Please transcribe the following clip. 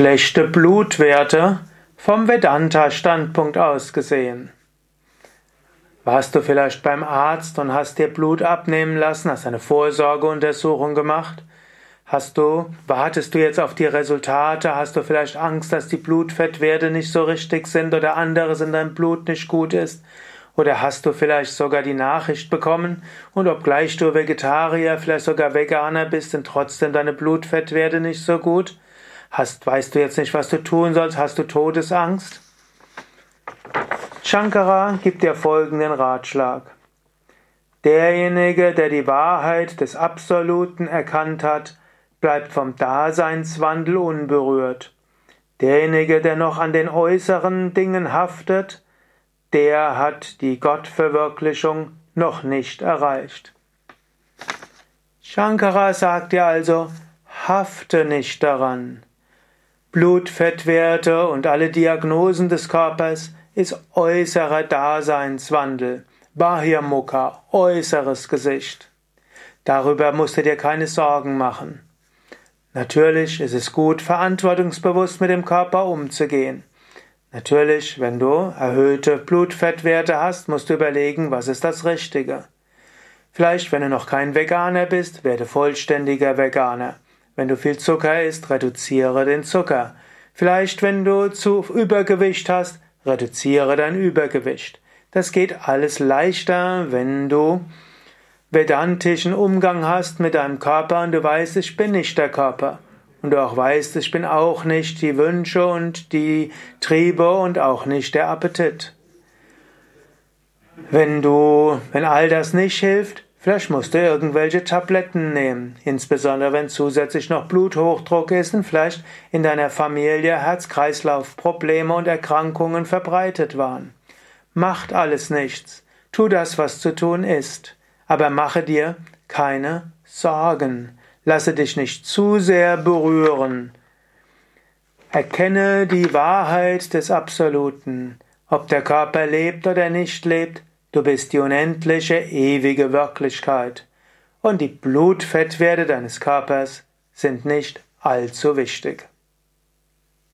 Schlechte Blutwerte vom Vedanta-Standpunkt aus gesehen. Warst du vielleicht beim Arzt und hast dir Blut abnehmen lassen, hast eine Vorsorgeuntersuchung gemacht? Hast du, wartest du jetzt auf die Resultate? Hast du vielleicht Angst, dass die Blutfettwerte nicht so richtig sind oder anderes in deinem Blut nicht gut ist? Oder hast du vielleicht sogar die Nachricht bekommen und obgleich du Vegetarier, vielleicht sogar Veganer bist, sind trotzdem deine Blutfettwerte nicht so gut? Hast, weißt du jetzt nicht, was du tun sollst? Hast du Todesangst? Shankara gibt dir folgenden Ratschlag. Derjenige, der die Wahrheit des Absoluten erkannt hat, bleibt vom Daseinswandel unberührt. Derjenige, der noch an den äußeren Dingen haftet, der hat die Gottverwirklichung noch nicht erreicht. Shankara sagt dir also, hafte nicht daran. Blutfettwerte und alle Diagnosen des Körpers ist äußerer Daseinswandel, Bahyamukha, äußeres Gesicht. Darüber musst du dir keine Sorgen machen. Natürlich ist es gut, verantwortungsbewusst mit dem Körper umzugehen. Natürlich, wenn du erhöhte Blutfettwerte hast, musst du überlegen, was ist das Richtige. Vielleicht, wenn du noch kein Veganer bist, werde vollständiger Veganer. Wenn du viel Zucker isst, reduziere den Zucker. Vielleicht, wenn du zu Übergewicht hast, reduziere dein Übergewicht. Das geht alles leichter, wenn du vedantischen Umgang hast mit deinem Körper und du weißt, ich bin nicht der Körper. Und du auch weißt, ich bin auch nicht die Wünsche und die Triebe und auch nicht der Appetit. Wenn du, wenn all das nicht hilft, Vielleicht musst du irgendwelche Tabletten nehmen, insbesondere wenn zusätzlich noch Bluthochdruck ist und vielleicht in deiner Familie Herz-Kreislauf-Probleme und Erkrankungen verbreitet waren. Macht alles nichts. Tu das, was zu tun ist. Aber mache dir keine Sorgen. Lasse dich nicht zu sehr berühren. Erkenne die Wahrheit des Absoluten. Ob der Körper lebt oder nicht lebt, Du bist die unendliche, ewige Wirklichkeit. Und die Blutfettwerte deines Körpers sind nicht allzu wichtig.